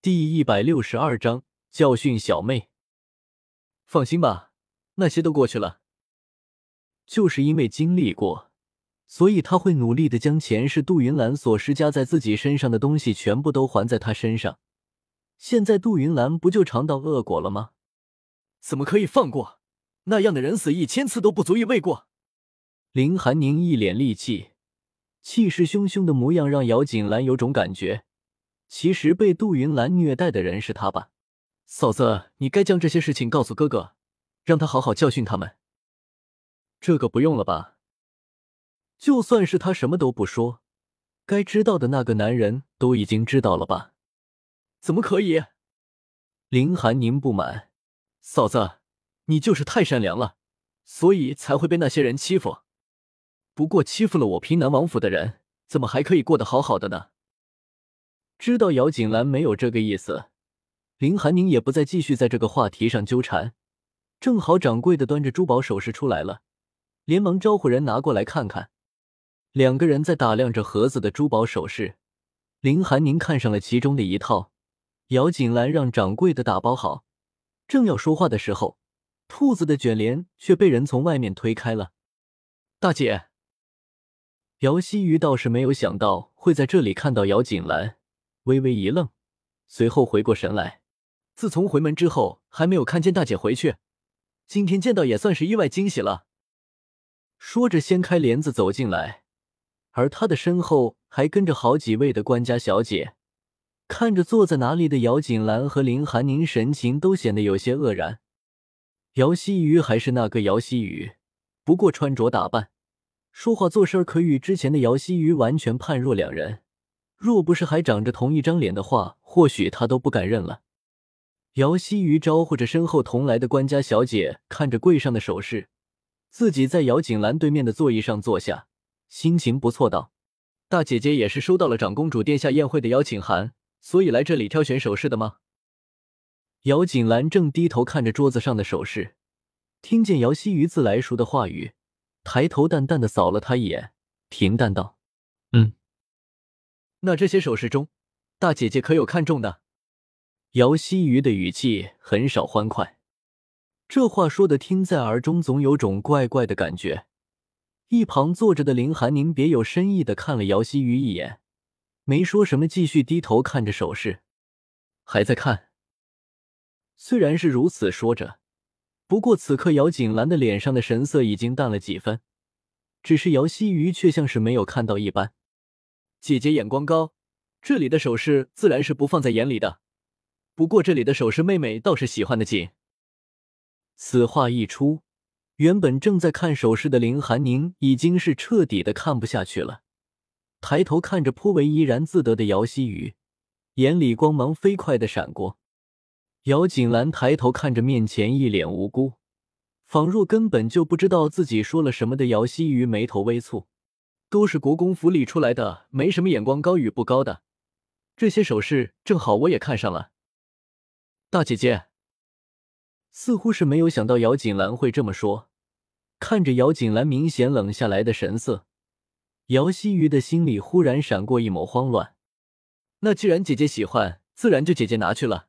第一百六十二章教训小妹。放心吧，那些都过去了。就是因为经历过，所以他会努力的将前世杜云兰所施加在自己身上的东西全部都还在他身上。现在杜云兰不就尝到恶果了吗？怎么可以放过？那样的人死一千次都不足以为过。林寒宁一脸戾气，气势汹汹的模样让姚锦兰有种感觉。其实被杜云兰虐待的人是他吧？嫂子，你该将这些事情告诉哥哥，让他好好教训他们。这个不用了吧？就算是他什么都不说，该知道的那个男人都已经知道了吧？怎么可以？林寒宁不满，嫂子，你就是太善良了，所以才会被那些人欺负。不过欺负了我平南王府的人，怎么还可以过得好好的呢？知道姚锦兰没有这个意思，林寒宁也不再继续在这个话题上纠缠。正好掌柜的端着珠宝首饰出来了，连忙招呼人拿过来看看。两个人在打量着盒子的珠宝首饰，林寒宁看上了其中的一套，姚锦兰让掌柜的打包好，正要说话的时候，兔子的卷帘却被人从外面推开了。大姐，姚希瑜倒是没有想到会在这里看到姚锦兰。微微一愣，随后回过神来。自从回门之后，还没有看见大姐回去，今天见到也算是意外惊喜了。说着，掀开帘子走进来，而他的身后还跟着好几位的官家小姐。看着坐在哪里的姚锦兰和林寒宁，神情都显得有些愕然。姚希瑜还是那个姚希瑜，不过穿着打扮、说话做事可与之前的姚希瑜完全判若两人。若不是还长着同一张脸的话，或许他都不敢认了。姚希瑜招呼着身后同来的官家小姐，看着柜上的首饰，自己在姚锦兰对面的座椅上坐下，心情不错，道：“大姐姐也是收到了长公主殿下宴会的邀请函，所以来这里挑选首饰的吗？”姚锦兰正低头看着桌子上的首饰，听见姚希瑜自来熟的话语，抬头淡淡的扫了他一眼，平淡道：“。”那这些首饰中，大姐姐可有看中的？姚希瑜的语气很少欢快，这话说的听在耳中，总有种怪怪的感觉。一旁坐着的林寒宁别有深意的看了姚希瑜一眼，没说什么，继续低头看着首饰，还在看。虽然是如此说着，不过此刻姚锦兰的脸上的神色已经淡了几分，只是姚希瑜却像是没有看到一般。姐姐眼光高，这里的首饰自然是不放在眼里的。不过这里的首饰，妹妹倒是喜欢的紧。此话一出，原本正在看首饰的林寒宁已经是彻底的看不下去了，抬头看着颇为怡然自得的姚希雨，眼里光芒飞快的闪过。姚锦兰抬头看着面前一脸无辜，仿若根本就不知道自己说了什么的姚希雨，眉头微蹙。都是国公府里出来的，没什么眼光高与不高的。这些首饰正好我也看上了。大姐姐似乎是没有想到姚锦兰会这么说，看着姚锦兰明显冷下来的神色，姚希瑜的心里忽然闪过一抹慌乱。那既然姐姐喜欢，自然就姐姐拿去了。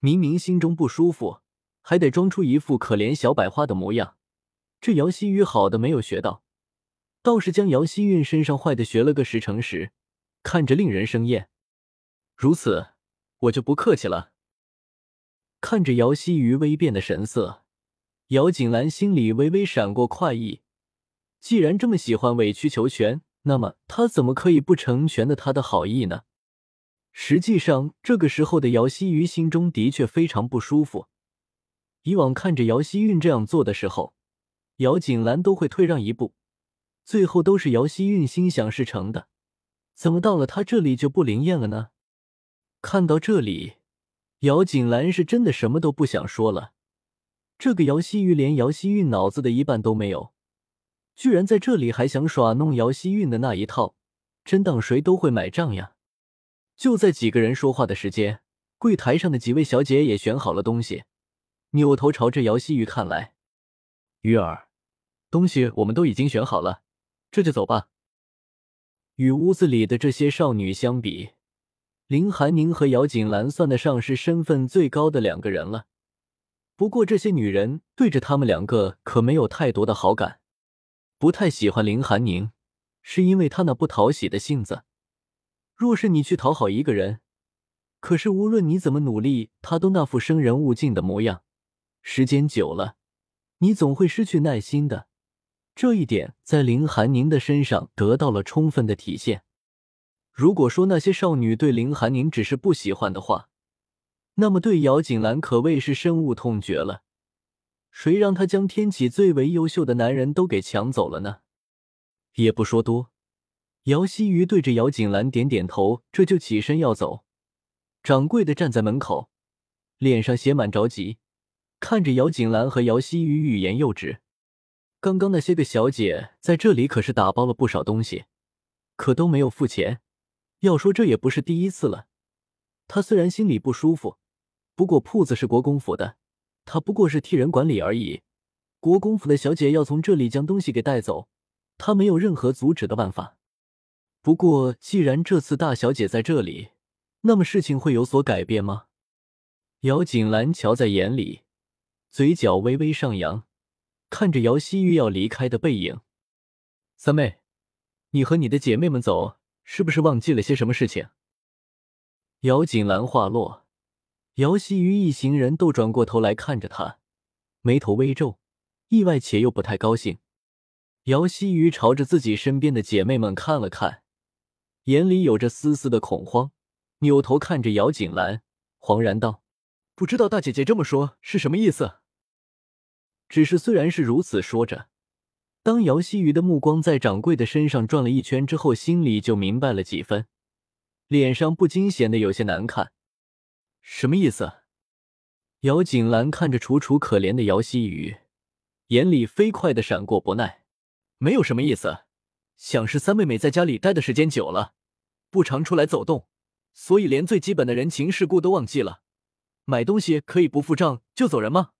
明明心中不舒服，还得装出一副可怜小百花的模样。这姚希瑜好的没有学到。倒是将姚希韵身上坏的学了个十成十，看着令人生厌。如此，我就不客气了。看着姚希瑜微变的神色，姚锦兰心里微微闪过快意。既然这么喜欢委曲求全，那么他怎么可以不成全的他的好意呢？实际上，这个时候的姚希瑜心中的确非常不舒服。以往看着姚希韵这样做的时候，姚锦兰都会退让一步。最后都是姚希韵心想事成的，怎么到了他这里就不灵验了呢？看到这里，姚锦兰是真的什么都不想说了。这个姚希玉连姚希韵脑子的一半都没有，居然在这里还想耍弄姚希韵的那一套，真当谁都会买账呀？就在几个人说话的时间，柜台上的几位小姐也选好了东西，扭头朝着姚希玉看来：“玉儿，东西我们都已经选好了。”这就走吧。与屋子里的这些少女相比，林寒宁和姚锦兰算得上是身份最高的两个人了。不过这些女人对着他们两个可没有太多的好感，不太喜欢林寒宁，是因为她那不讨喜的性子。若是你去讨好一个人，可是无论你怎么努力，他都那副生人勿近的模样，时间久了，你总会失去耐心的。这一点在林寒宁的身上得到了充分的体现。如果说那些少女对林寒宁只是不喜欢的话，那么对姚锦兰可谓是深恶痛绝了。谁让他将天启最为优秀的男人都给抢走了呢？也不说多，姚希瑜对着姚锦兰点点头，这就起身要走。掌柜的站在门口，脸上写满着急，看着姚锦兰和姚希瑜欲言又止。刚刚那些个小姐在这里可是打包了不少东西，可都没有付钱。要说这也不是第一次了。他虽然心里不舒服。不过铺子是国公府的，他不过是替人管理而已。国公府的小姐要从这里将东西给带走，他没有任何阻止的办法。不过既然这次大小姐在这里，那么事情会有所改变吗？姚锦兰瞧在眼里，嘴角微微上扬，看着姚希玉要离开的背影。三妹，你和你的姐妹们走，是不是忘记了些什么事情？姚锦兰话落。姚希玉一行人都转过头来看着他，眉头微皱，意外且又不太高兴。姚希玉朝着自己身边的姐妹们看了看，眼里有着丝丝的恐慌，扭头看着姚锦兰，惶然道：“不知道大姐姐这么说是什么意思？”只是虽然是如此说着，当姚希瑜的目光在掌柜的身上转了一圈之后，心里就明白了几分，脸上不禁显得有些难看。什么意思？姚锦兰看着楚楚可怜的姚希雨，眼里飞快的闪过不耐。没有什么意思，想是三妹妹在家里待的时间久了，不常出来走动，所以连最基本的人情世故都忘记了。买东西可以不付账就走人吗？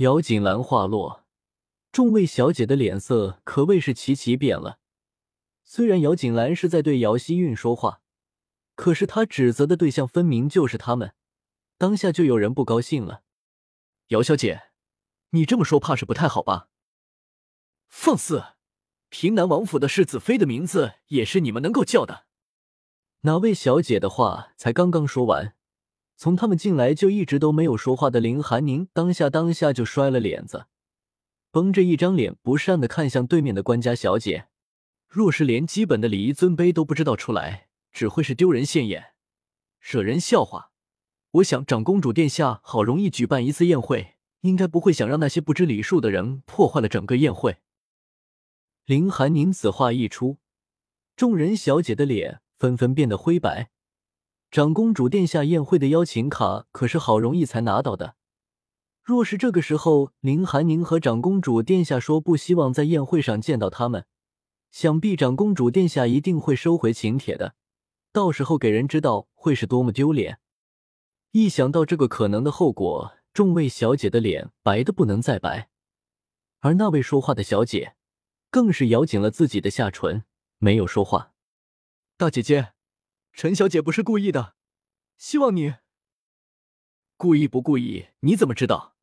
姚锦兰话落，众位小姐的脸色可谓是齐齐变了。虽然姚锦兰是在对姚希韵说话。可是她指责的对象分明就是他们，当下就有人不高兴了。姚小姐，你这么说怕是不太好吧？放肆！平南王府的世子妃的名字也是你们能够叫的？哪位小姐的话才刚刚说完，从他们进来就一直都没有说话的林寒宁当下当下就摔了脸子，绷着一张脸不善的看向对面的官家小姐。若是连基本的礼仪尊卑都不知道出来。只会是丢人现眼，惹人笑话。我想，长公主殿下好容易举办一次宴会，应该不会想让那些不知礼数的人破坏了整个宴会。林寒宁此话一出，众人小姐的脸纷纷变得灰白。长公主殿下宴会的邀请卡可是好容易才拿到的，若是这个时候林寒宁和长公主殿下说不希望在宴会上见到他们，想必长公主殿下一定会收回请帖的。到时候给人知道会是多么丢脸！一想到这个可能的后果，众位小姐的脸白的不能再白，而那位说话的小姐更是咬紧了自己的下唇，没有说话。大姐姐，陈小姐不是故意的，希望你故意不故意？你怎么知道？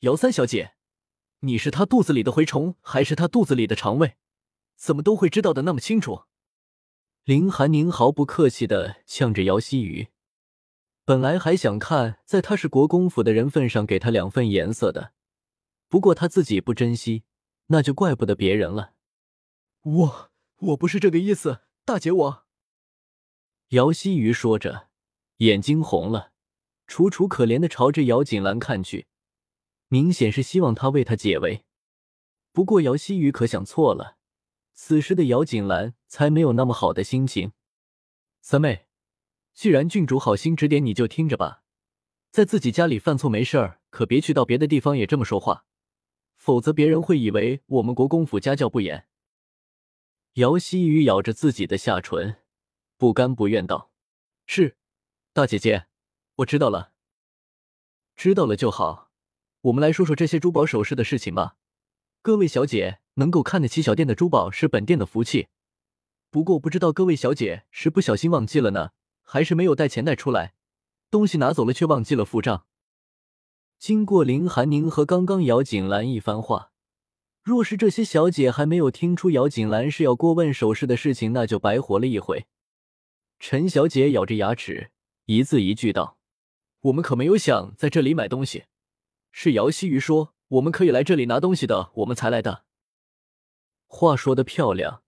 姚三小姐，你是她肚子里的蛔虫，还是她肚子里的肠胃？怎么都会知道的那么清楚？林寒宁毫不客气的呛着姚希雨，本来还想看在他是国公府的人份上给他两份颜色的，不过他自己不珍惜，那就怪不得别人了。我我不是这个意思，大姐我。姚希雨说着，眼睛红了，楚楚可怜的朝着姚锦兰看去，明显是希望他为他解围。不过姚希雨可想错了。此时的姚锦兰才没有那么好的心情。三妹，既然郡主好心指点，你就听着吧。在自己家里犯错没事儿，可别去到别的地方也这么说话，否则别人会以为我们国公府家教不严。姚希雨咬着自己的下唇，不甘不愿道：“是，大姐姐，我知道了。知道了就好。我们来说说这些珠宝首饰的事情吧。各位小姐。”能够看得起小店的珠宝是本店的福气，不过不知道各位小姐是不小心忘记了呢，还是没有带钱袋出来，东西拿走了却忘记了付账。经过林寒宁和刚刚姚锦兰一番话，若是这些小姐还没有听出姚锦兰是要过问首饰的事情，那就白活了一回。陈小姐咬着牙齿，一字一句道：“我们可没有想在这里买东西，是姚希瑜说我们可以来这里拿东西的，我们才来的。”话说的漂亮，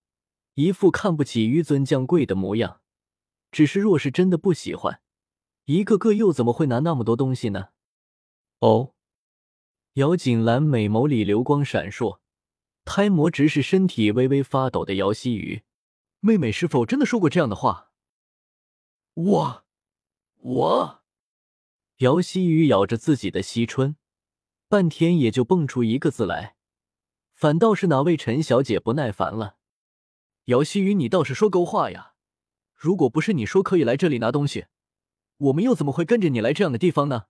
一副看不起纡尊降贵的模样。只是若是真的不喜欢，一个个又怎么会拿那么多东西呢？哦，姚锦兰美眸里流光闪烁，胎魔直视身体微微发抖的姚希雨，妹妹是否真的说过这样的话？我，我，姚希雨咬着自己的惜春，半天也就蹦出一个字来，反倒是哪位陈小姐不耐烦了。姚希雨，你倒是说够话呀！如果不是你说可以来这里拿东西，我们又怎么会跟着你来这样的地方呢？